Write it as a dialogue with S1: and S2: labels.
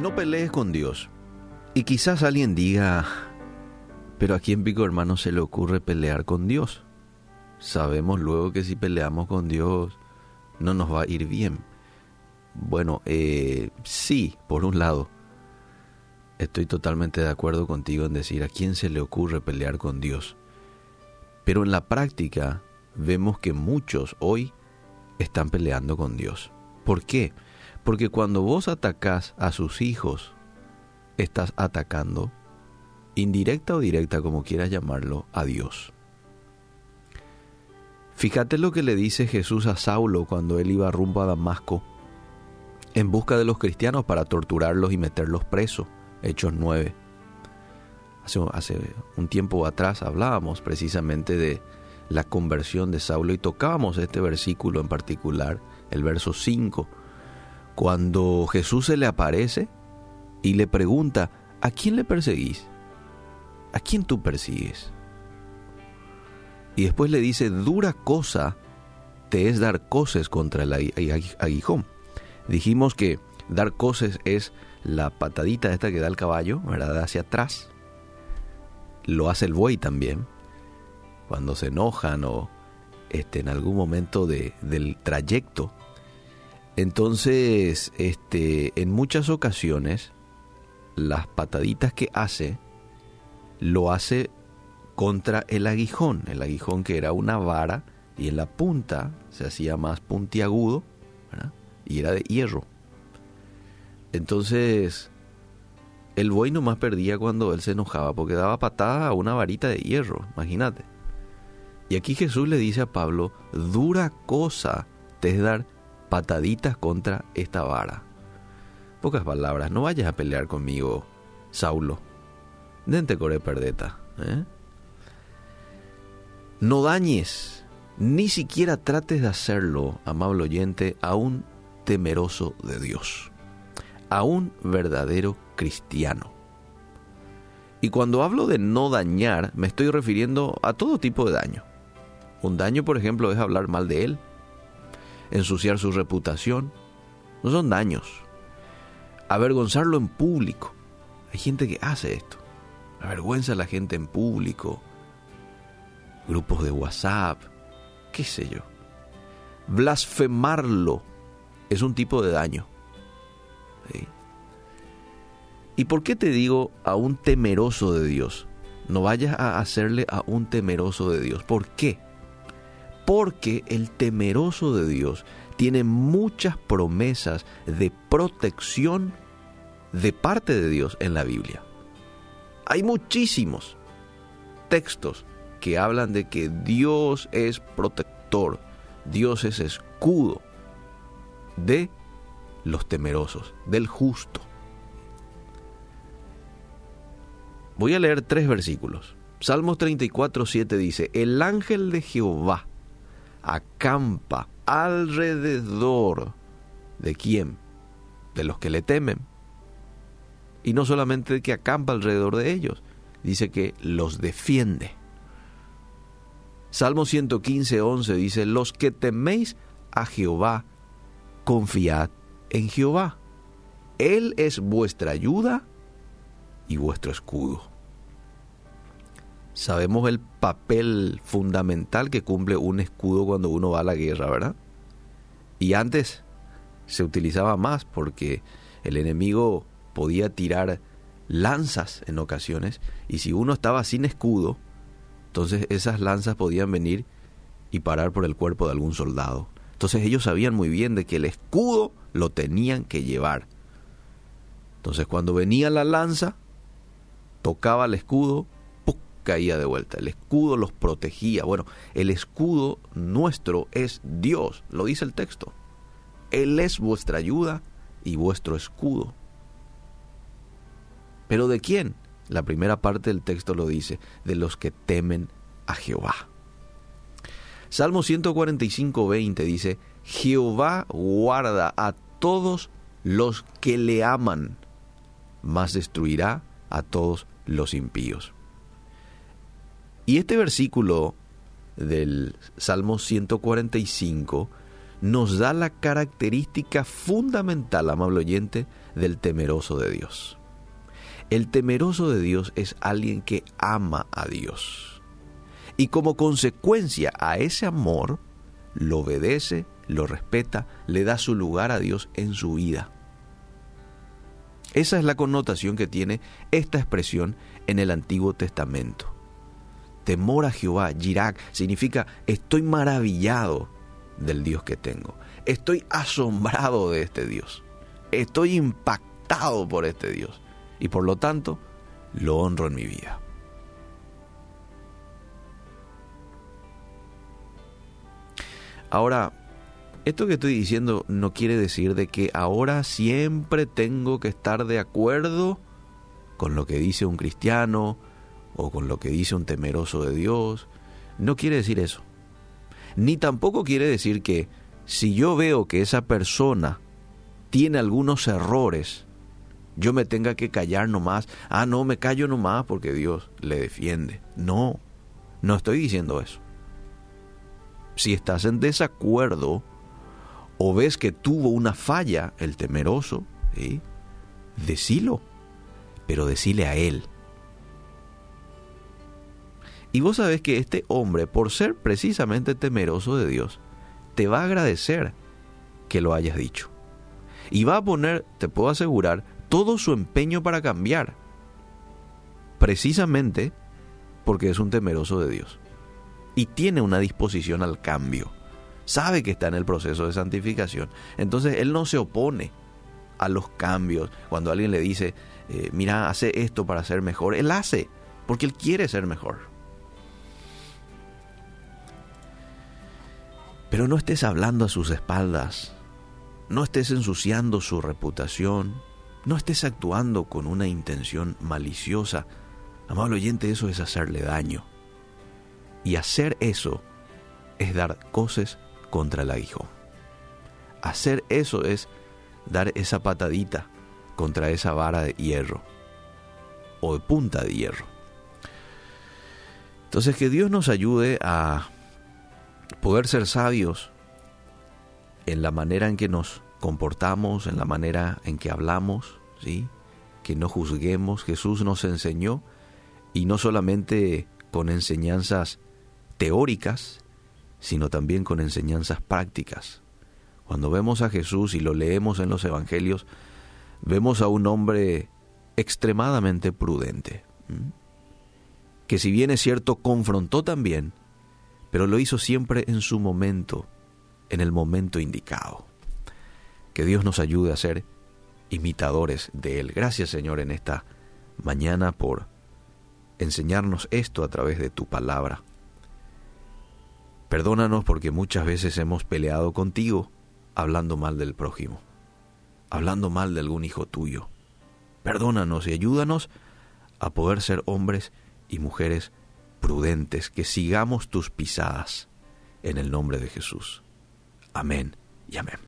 S1: No pelees con Dios. Y quizás alguien diga, pero a quién pico hermano se le ocurre pelear con Dios. Sabemos luego que si peleamos con Dios no nos va a ir bien. Bueno, eh, sí, por un lado, estoy totalmente de acuerdo contigo en decir a quién se le ocurre pelear con Dios. Pero en la práctica vemos que muchos hoy están peleando con Dios. ¿Por qué? Porque cuando vos atacás a sus hijos, estás atacando, indirecta o directa, como quieras llamarlo, a Dios. Fíjate lo que le dice Jesús a Saulo cuando él iba rumbo a Damasco en busca de los cristianos para torturarlos y meterlos presos. Hechos 9. Hace, hace un tiempo atrás hablábamos precisamente de la conversión de Saulo y tocábamos este versículo en particular, el verso 5 cuando Jesús se le aparece y le pregunta, ¿a quién le perseguís? ¿A quién tú persigues? Y después le dice, dura cosa te es dar coces contra el aguijón. Dijimos que dar coces es la patadita esta que da el caballo, ¿verdad? Hacia atrás. Lo hace el buey también. Cuando se enojan o este, en algún momento de, del trayecto entonces, este, en muchas ocasiones, las pataditas que hace, lo hace contra el aguijón, el aguijón que era una vara y en la punta se hacía más puntiagudo y era de hierro. Entonces, el buey nomás perdía cuando él se enojaba porque daba patada a una varita de hierro, imagínate. Y aquí Jesús le dice a Pablo, dura cosa te es dar pataditas contra esta vara. Pocas palabras, no vayas a pelear conmigo, Saulo. Dente core perdeta. ¿eh? No dañes, ni siquiera trates de hacerlo, amable oyente, a un temeroso de Dios, a un verdadero cristiano. Y cuando hablo de no dañar, me estoy refiriendo a todo tipo de daño. Un daño, por ejemplo, es hablar mal de él, ensuciar su reputación. No son daños. Avergonzarlo en público. Hay gente que hace esto. Avergüenza a la gente en público. Grupos de WhatsApp. ¿Qué sé yo? Blasfemarlo es un tipo de daño. ¿Y por qué te digo a un temeroso de Dios? No vayas a hacerle a un temeroso de Dios. ¿Por qué? Porque el temeroso de Dios tiene muchas promesas de protección de parte de Dios en la Biblia. Hay muchísimos textos que hablan de que Dios es protector, Dios es escudo de los temerosos, del justo. Voy a leer tres versículos. Salmos 34, 7 dice, el ángel de Jehová acampa alrededor de quién? De los que le temen. Y no solamente que acampa alrededor de ellos, dice que los defiende. Salmo 115, 11 dice, los que teméis a Jehová, confiad en Jehová. Él es vuestra ayuda y vuestro escudo. Sabemos el papel fundamental que cumple un escudo cuando uno va a la guerra, ¿verdad? Y antes se utilizaba más porque el enemigo podía tirar lanzas en ocasiones y si uno estaba sin escudo, entonces esas lanzas podían venir y parar por el cuerpo de algún soldado. Entonces ellos sabían muy bien de que el escudo lo tenían que llevar. Entonces cuando venía la lanza, tocaba el escudo caía de vuelta. El escudo los protegía. Bueno, el escudo nuestro es Dios, lo dice el texto. Él es vuestra ayuda y vuestro escudo. ¿Pero de quién? La primera parte del texto lo dice, de los que temen a Jehová. Salmo 145, 20 dice, Jehová guarda a todos los que le aman, mas destruirá a todos los impíos. Y este versículo del Salmo 145 nos da la característica fundamental, amable oyente, del temeroso de Dios. El temeroso de Dios es alguien que ama a Dios. Y como consecuencia a ese amor, lo obedece, lo respeta, le da su lugar a Dios en su vida. Esa es la connotación que tiene esta expresión en el Antiguo Testamento. Temor a Jehová, Yirak, significa estoy maravillado del Dios que tengo. Estoy asombrado de este Dios. Estoy impactado por este Dios. Y por lo tanto, lo honro en mi vida. Ahora, esto que estoy diciendo no quiere decir de que ahora siempre tengo que estar de acuerdo con lo que dice un cristiano o con lo que dice un temeroso de Dios. No quiere decir eso. Ni tampoco quiere decir que si yo veo que esa persona tiene algunos errores, yo me tenga que callar nomás. Ah, no, me callo nomás porque Dios le defiende. No, no estoy diciendo eso. Si estás en desacuerdo o ves que tuvo una falla el temeroso, ¿sí? decilo, pero decile a él. Y vos sabés que este hombre, por ser precisamente temeroso de Dios, te va a agradecer que lo hayas dicho. Y va a poner, te puedo asegurar, todo su empeño para cambiar. Precisamente porque es un temeroso de Dios. Y tiene una disposición al cambio. Sabe que está en el proceso de santificación. Entonces él no se opone a los cambios. Cuando alguien le dice, eh, mira, hace esto para ser mejor, él hace, porque él quiere ser mejor. Pero no estés hablando a sus espaldas, no estés ensuciando su reputación, no estés actuando con una intención maliciosa. Amable oyente, eso es hacerle daño. Y hacer eso es dar cosas contra el aguijón. Hacer eso es dar esa patadita contra esa vara de hierro o de punta de hierro. Entonces que Dios nos ayude a poder ser sabios en la manera en que nos comportamos, en la manera en que hablamos, ¿sí? que no juzguemos. Jesús nos enseñó y no solamente con enseñanzas teóricas, sino también con enseñanzas prácticas. Cuando vemos a Jesús y lo leemos en los Evangelios, vemos a un hombre extremadamente prudente, que si bien es cierto, confrontó también, pero lo hizo siempre en su momento, en el momento indicado. Que Dios nos ayude a ser imitadores de Él. Gracias Señor en esta mañana por enseñarnos esto a través de tu palabra. Perdónanos porque muchas veces hemos peleado contigo hablando mal del prójimo, hablando mal de algún hijo tuyo. Perdónanos y ayúdanos a poder ser hombres y mujeres prudentes, que sigamos tus pisadas en el nombre de Jesús. Amén y amén.